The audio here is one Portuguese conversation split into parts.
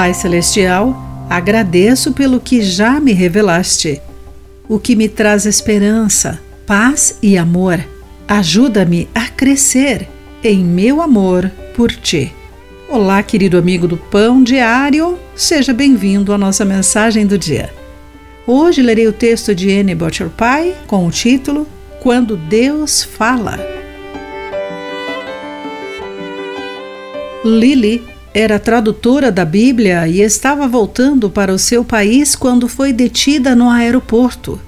Pai Celestial, agradeço pelo que já me revelaste, o que me traz esperança, paz e amor. Ajuda-me a crescer em meu amor por ti. Olá, querido amigo do Pão Diário, seja bem-vindo à nossa mensagem do dia. Hoje lerei o texto de Anne Butcher Pie com o título Quando Deus Fala. Lily era tradutora da Bíblia e estava voltando para o seu país quando foi detida no aeroporto.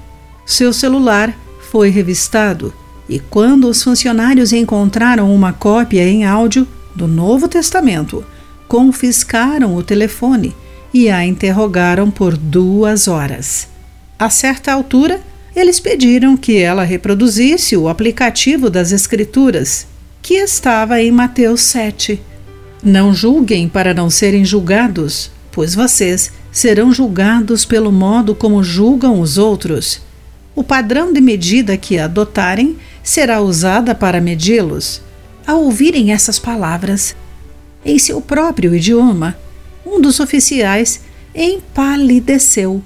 Seu celular foi revistado e, quando os funcionários encontraram uma cópia em áudio do Novo Testamento, confiscaram o telefone e a interrogaram por duas horas. A certa altura, eles pediram que ela reproduzisse o aplicativo das Escrituras, que estava em Mateus 7. Não julguem para não serem julgados, pois vocês serão julgados pelo modo como julgam os outros. O padrão de medida que adotarem será usada para medi-los. Ao ouvirem essas palavras, em seu próprio idioma, um dos oficiais empalideceu.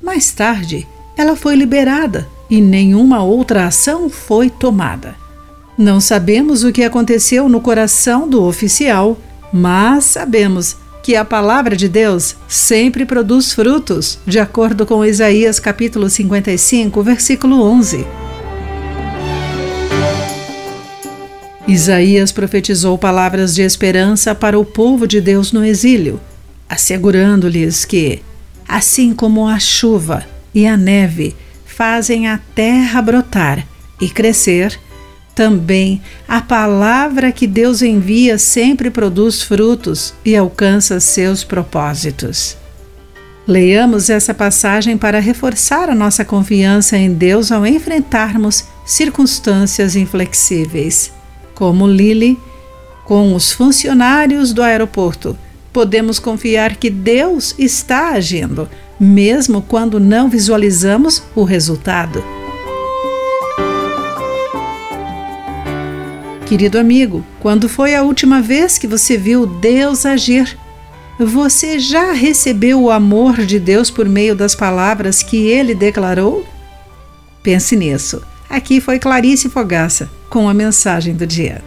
Mais tarde, ela foi liberada e nenhuma outra ação foi tomada. Não sabemos o que aconteceu no coração do oficial mas sabemos que a palavra de Deus sempre produz frutos, de acordo com Isaías capítulo 55, versículo 11. Isaías profetizou palavras de esperança para o povo de Deus no exílio, assegurando-lhes que, assim como a chuva e a neve fazem a terra brotar e crescer, também a palavra que Deus envia sempre produz frutos e alcança seus propósitos. Leiamos essa passagem para reforçar a nossa confiança em Deus ao enfrentarmos circunstâncias inflexíveis. Como Lily, com os funcionários do aeroporto, podemos confiar que Deus está agindo, mesmo quando não visualizamos o resultado. Querido amigo, quando foi a última vez que você viu Deus agir? Você já recebeu o amor de Deus por meio das palavras que ele declarou? Pense nisso. Aqui foi Clarice Fogaça com a mensagem do dia.